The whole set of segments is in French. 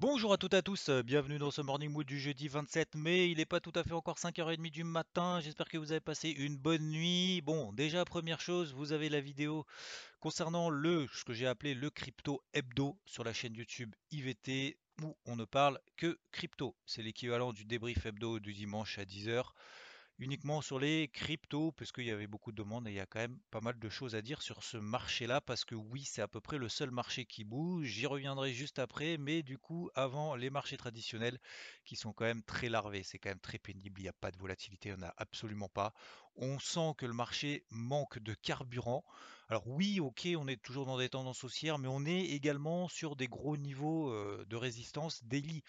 Bonjour à toutes et à tous, euh, bienvenue dans ce Morning Mood du jeudi 27 mai. Il n'est pas tout à fait encore 5h30 du matin. J'espère que vous avez passé une bonne nuit. Bon, déjà, première chose, vous avez la vidéo concernant le, ce que j'ai appelé le crypto hebdo sur la chaîne YouTube IVT où on ne parle que crypto. C'est l'équivalent du débrief hebdo du dimanche à 10h uniquement sur les cryptos, puisqu'il y avait beaucoup de demandes et il y a quand même pas mal de choses à dire sur ce marché-là, parce que oui, c'est à peu près le seul marché qui bouge. J'y reviendrai juste après, mais du coup, avant les marchés traditionnels qui sont quand même très larvés, c'est quand même très pénible, il n'y a pas de volatilité, on n'a absolument pas. On sent que le marché manque de carburant. Alors oui, ok, on est toujours dans des tendances haussières, mais on est également sur des gros niveaux euh, de résistance daily.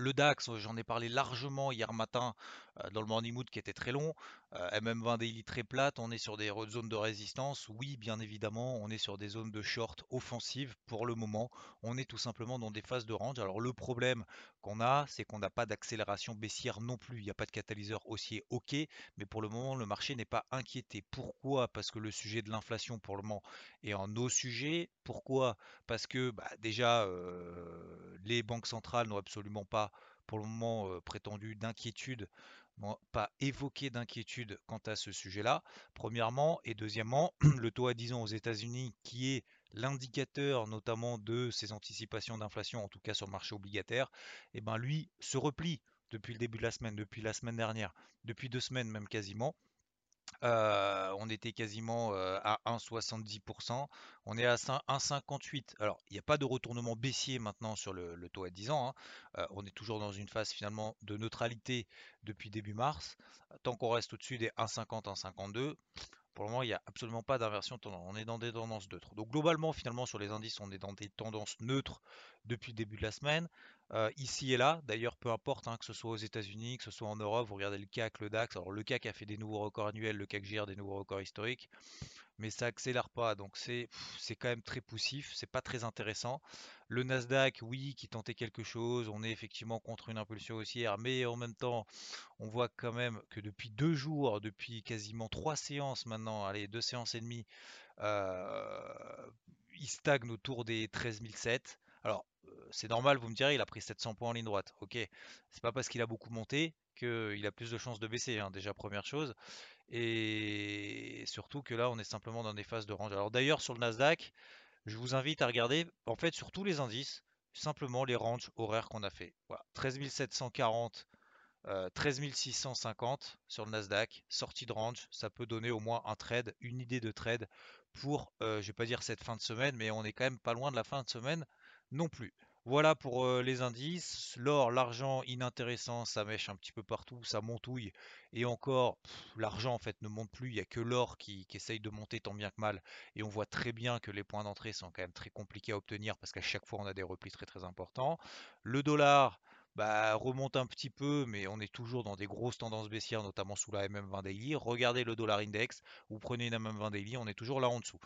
Le DAX, j'en ai parlé largement hier matin euh, dans le morning mood qui était très long. Euh, MM20 daily très plate, on est sur des zones de résistance. Oui, bien évidemment, on est sur des zones de short offensives pour le moment. On est tout simplement dans des phases de range. Alors le problème qu'on a, c'est qu'on n'a pas d'accélération baissière non plus. Il n'y a pas de catalyseur haussier, ok, mais pour le moment, le marché n'est pas inquiété. Pourquoi? Parce que le sujet de l'inflation pour le moment est en nos sujets. Pourquoi? Parce que bah, déjà, euh, les banques centrales n'ont absolument pas pour le moment prétendu d'inquiétude, pas évoqué d'inquiétude quant à ce sujet-là, premièrement, et deuxièmement, le taux à 10 ans aux États-Unis, qui est l'indicateur notamment de ces anticipations d'inflation, en tout cas sur le marché obligataire, et eh ben lui se replie depuis le début de la semaine, depuis la semaine dernière, depuis deux semaines même quasiment. On était quasiment à 1,70%. On est à 1,58. Alors, il n'y a pas de retournement baissier maintenant sur le, taux à 10 ans. Hein. On est toujours dans une phase finalement de neutralité depuis début mars. Tant qu'on reste au-dessus des 1,50, 1,52, pour le moment, il n'y a absolument pas d'inversion tendance. On est dans des tendances neutres. Donc globalement, finalement, sur les indices, on est dans des tendances neutres depuis le début de la semaine. Euh, ici et là, d'ailleurs, peu importe, hein, que ce soit aux États-Unis, que ce soit en Europe, vous regardez le CAC, le DAX. Alors le CAC a fait des nouveaux records annuels, le CAC gère des nouveaux records historiques mais ça accélère pas. Donc c'est c'est quand même très poussif, c'est pas très intéressant. Le Nasdaq, oui, qui tentait quelque chose, on est effectivement contre une impulsion haussière, mais en même temps, on voit quand même que depuis deux jours, depuis quasiment trois séances maintenant, allez, deux séances et demie, euh, il stagne autour des 13 007. Alors, euh, c'est normal, vous me direz, il a pris 700 points en ligne droite. Ok, c'est pas parce qu'il a beaucoup monté qu'il a plus de chances de baisser, hein, déjà première chose. Et surtout que là, on est simplement dans des phases de range. Alors d'ailleurs, sur le Nasdaq, je vous invite à regarder, en fait, sur tous les indices, simplement les ranges horaires qu'on a fait. Voilà, 13 740, 13 650 sur le Nasdaq, sortie de range, ça peut donner au moins un trade, une idée de trade pour, euh, je vais pas dire cette fin de semaine, mais on est quand même pas loin de la fin de semaine non plus. Voilà pour les indices. L'or, l'argent, inintéressant, ça mèche un petit peu partout, ça montouille. Et encore, l'argent en fait ne monte plus. Il n'y a que l'or qui, essaye de monter tant bien que mal. Et on voit très bien que les points d'entrée sont quand même très compliqués à obtenir parce qu'à chaque fois on a des replis très très importants. Le dollar, bah, remonte un petit peu, mais on est toujours dans des grosses tendances baissières, notamment sous la MM20 Daily. Regardez le dollar index, vous prenez une MM20 Daily, on est toujours là en dessous.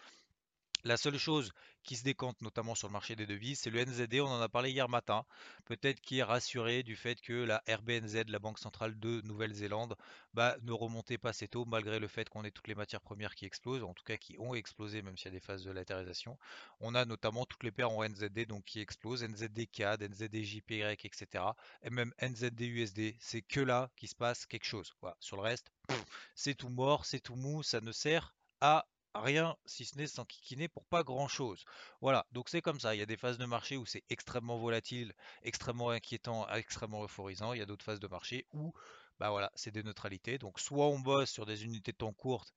La seule chose qui se décante notamment sur le marché des devises, c'est le NZD, on en a parlé hier matin, peut-être qui est rassuré du fait que la RBNZ, la Banque centrale de Nouvelle-Zélande, bah, ne remontait pas assez tôt malgré le fait qu'on ait toutes les matières premières qui explosent, en tout cas qui ont explosé même s'il y a des phases de latérisation. On a notamment toutes les paires en NZD qui explosent, NZD CAD, NZD JPY, etc. Et même NZD USD, c'est que là qu'il se passe quelque chose. Sur le reste, c'est tout mort, c'est tout mou, ça ne sert à rien si ce n'est s'enquiquiner pour pas grand chose. Voilà, donc c'est comme ça. Il y a des phases de marché où c'est extrêmement volatile, extrêmement inquiétant, extrêmement euphorisant. Il y a d'autres phases de marché où bah voilà, c'est des neutralités. Donc soit on bosse sur des unités de temps courtes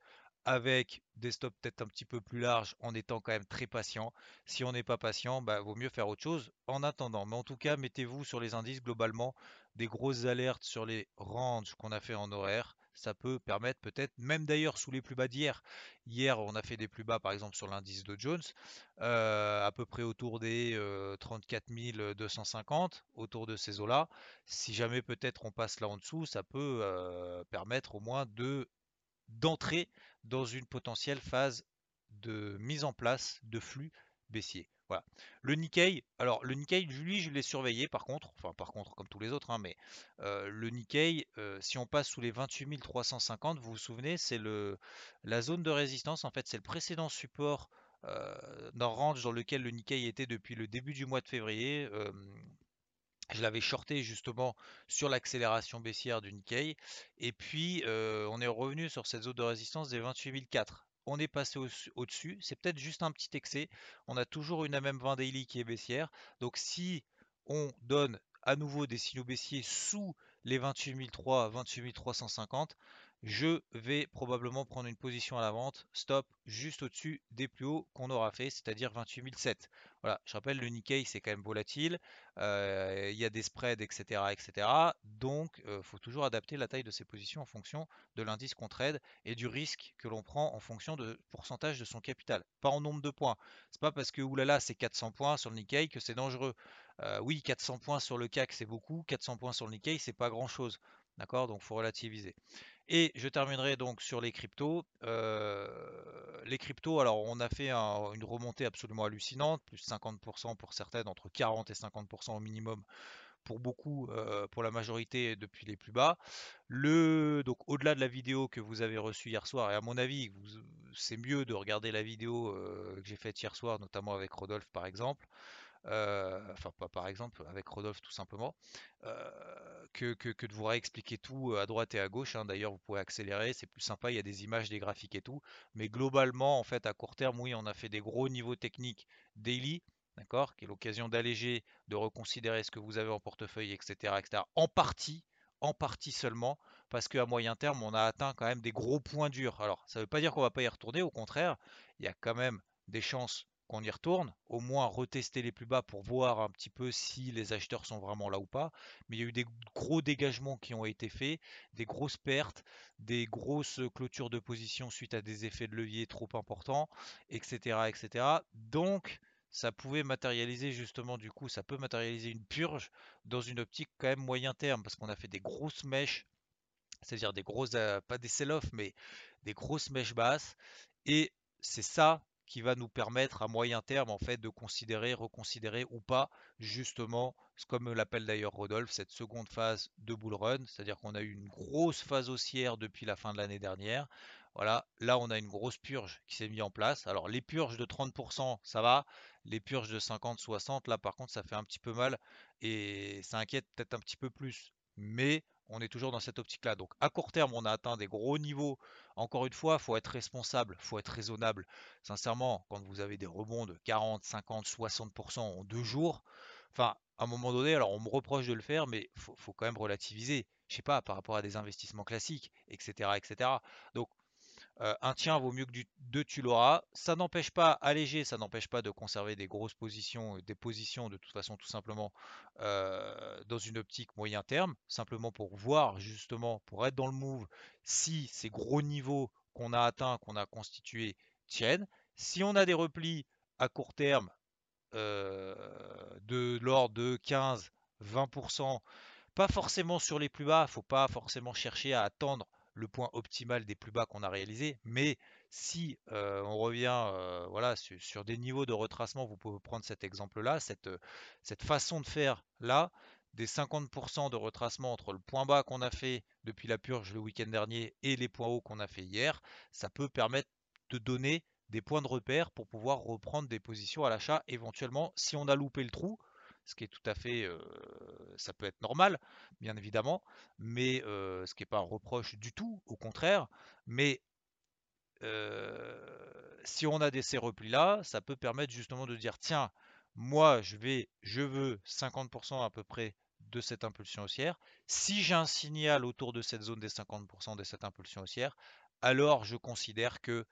avec des stops peut-être un petit peu plus larges en étant quand même très patient. Si on n'est pas patient, bah, vaut mieux faire autre chose en attendant. Mais en tout cas, mettez-vous sur les indices globalement des grosses alertes sur les ranges qu'on a fait en horaire ça peut permettre peut-être, même d'ailleurs sous les plus bas d'hier, hier on a fait des plus bas par exemple sur l'indice de Jones, euh, à peu près autour des 34 euh, 250, autour de ces eaux-là. Si jamais peut-être on passe là en dessous, ça peut euh, permettre au moins de d'entrer dans une potentielle phase de mise en place de flux baissier. Le Nikkei, alors le Nikkei, lui, je l'ai surveillé par contre, enfin par contre comme tous les autres, hein, mais euh, le Nikkei, euh, si on passe sous les 28 350, vous vous souvenez, c'est la zone de résistance, en fait, c'est le précédent support euh, range dans lequel le Nikkei était depuis le début du mois de février. je l'avais shorté justement sur l'accélération baissière du Nikkei. Et puis, on est revenu sur cette zone de résistance des 28 004 on est passé au-dessus. c'est peut-être juste un petit excès. On a toujours une MM20 daily qui est baissière. Donc si on donne à nouveau des signaux baissiers sous les 28003, 28350, je vais probablement prendre une position à la vente, stop, juste au-dessus des plus hauts qu'on aura fait, c'est-à-dire 28007. Voilà, je rappelle, le Nikkei, c'est quand même volatile, euh, il y a des spreads, etc. etc. donc, il euh, faut toujours adapter la taille de ses positions en fonction de l'indice qu'on trade et du risque que l'on prend en fonction de pourcentage de son capital, pas en nombre de points. C'est pas parce que, oulala, c'est 400 points sur le Nikkei que c'est dangereux. Euh, oui, 400 points sur le CAC, c'est beaucoup, 400 points sur le Nikkei, c'est pas grand-chose. D'accord? Donc, il faut relativiser. Et je terminerai donc sur les cryptos. Euh, les cryptos, alors on a fait une remontée absolument hallucinante, plus 50% pour certaines, entre 40 et 50% au minimum pour beaucoup, euh, pour la majorité depuis les plus bas. Le, donc au-delà de la vidéo que vous avez reçue hier soir, et à mon avis, c'est mieux de regarder la vidéo euh, que j'ai faite hier soir, notamment avec Rodolphe par exemple. Euh, enfin pas par exemple avec Rodolphe tout simplement, euh, que, de vous réexpliquer tout euh, à droite et à gauche. Hein. D'ailleurs, vous pouvez accélérer, c'est plus sympa, il y a des images, des graphiques et tout. Mais globalement, en fait, à court terme, oui, on a fait des gros niveaux techniques daily, d'accord, qui est l'occasion d'alléger, de reconsidérer ce que vous avez en portefeuille, etc., etc. En partie, en partie seulement, parce qu'à moyen terme, on a atteint quand même des gros points durs. Alors, ça ne veut pas dire qu'on va pas y retourner, au contraire, il y a quand même des chances qu'on y retourne, au moins retester les plus bas pour voir un petit peu si les acheteurs sont vraiment là ou pas. Mais il y a eu des gros dégagements qui ont été faits, des grosses pertes, des grosses clôtures de position suite à des effets de levier trop importants, etc. etc. Donc ça pouvait matérialiser justement du coup, ça peut matérialiser une purge dans une optique quand même moyen terme, parce qu'on a fait des grosses mèches, c'est-à-dire des grosses, euh, pas des sell-off, mais des grosses mèches basses. Et c'est ça qui va nous permettre à moyen terme en fait de considérer, reconsidérer ou pas justement, comme l'appelle d'ailleurs Rodolphe, cette seconde phase de bull run, c'est-à-dire qu'on a eu une grosse phase haussière depuis la fin de l'année dernière. Voilà, là on a une grosse purge qui s'est mise en place. Alors les purges de 30%, ça va. Les purges de 50-60, là par contre ça fait un petit peu mal et ça inquiète peut-être un petit peu plus. Mais on est toujours dans cette optique-là. Donc à court terme, on a atteint des gros niveaux. Encore une fois, il faut être responsable, il faut être raisonnable. Sincèrement, quand vous avez des rebonds de 40, 50, 60% en deux jours, enfin, à un moment donné, alors on me reproche de le faire, mais il faut, quand même relativiser. Je sais pas, par rapport à des investissements classiques, etc. etc. Donc euh, un tien vaut mieux que deux, tu l'auras. Ça n'empêche pas, alléger, ça n'empêche pas de conserver des grosses positions, des positions de toute façon, tout simplement, euh, dans une optique moyen terme, simplement pour voir, justement, pour être dans le move, si ces gros niveaux qu'on a atteints, qu'on a constitués, tiennent. Si on a des replis à court terme euh, de l'ordre de 15, 20%, pas forcément sur les plus bas, il ne faut pas forcément chercher à attendre le point optimal des plus bas qu'on a réalisé. Mais si euh, on revient euh, voilà, sur, des niveaux de retracement, vous pouvez prendre cet exemple-là, cette, cette façon de faire là, des 50% de retracement entre le point bas qu'on a fait depuis la purge le week-end dernier et les points hauts qu'on a fait hier, ça peut permettre de donner des points de repère pour pouvoir reprendre des positions à l'achat éventuellement si on a loupé le trou ce qui est tout à fait, ça peut être normal, bien évidemment, mais ce qui n'est pas un reproche du tout, au contraire, mais si on a des ces replis-là, ça peut permettre justement de dire, tiens, moi, je vais, je veux 50% à peu près de cette impulsion haussière. Si j'ai un signal autour de cette zone des 50% de cette impulsion haussière, alors je considère que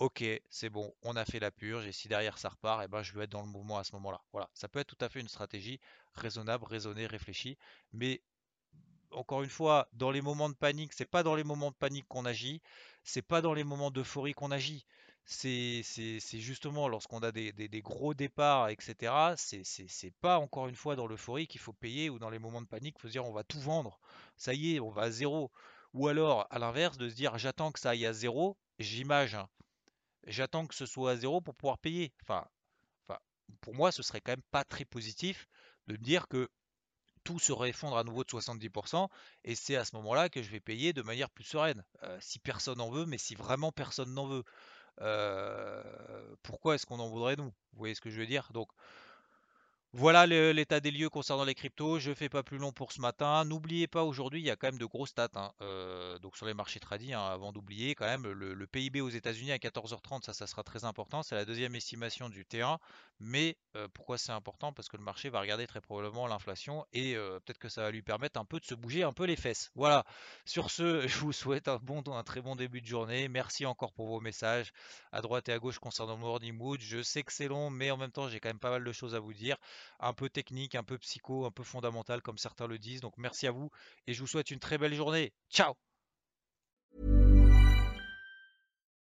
ok, c'est bon, on a fait la purge, et si derrière ça repart, eh ben, je vais être dans le mouvement à ce moment-là. Voilà, ça peut être tout à fait une stratégie raisonnable, raisonnée, réfléchie, mais encore une fois, dans les moments de panique, c'est pas dans les moments de panique qu'on agit, c'est pas dans les moments d'euphorie qu'on agit. C'est justement lorsqu'on a des, gros départs, etc. C'est pas encore une fois dans l'euphorie qu'il faut payer ou dans les moments de panique, il faut se dire on va tout vendre. Ça y est, on va à zéro. Ou alors, à l'inverse, de se dire j'attends que ça aille à zéro, j'image, hein. J'attends que ce soit à zéro pour pouvoir payer. Enfin, pour moi, ce serait quand même pas très positif de me dire que tout se réeffondre à nouveau de 70%, et c'est à ce moment-là que je vais payer de manière plus sereine. Euh, si personne en veut, mais si vraiment personne n'en veut. Euh, pourquoi est-ce qu'on en voudrait nous? Vous voyez ce que je veux dire? Donc voilà l'état des lieux concernant les cryptos. Je fais pas plus long pour ce matin. N'oubliez pas aujourd'hui, il y a quand même de grosses stats. Hein. Euh, donc sur les marchés tradis, hein, avant d'oublier quand même le, PIB aux États-Unis à 14h30, ça, ça sera très important. C'est la deuxième estimation du T1. Mais pourquoi c'est important? Parce que le marché va regarder très probablement l'inflation et peut-être que ça va lui permettre un peu de se bouger un peu les fesses. Voilà. Sur ce, je vous souhaite un très bon début de journée. Merci encore pour vos messages à droite et à gauche concernant Morning Mood. Je sais que c'est long, mais en même temps, j'ai quand même pas mal de choses à vous dire un peu technique, un peu psycho, un peu fondamental comme certains le disent. Donc merci à vous et je vous souhaite une très belle journée. Ciao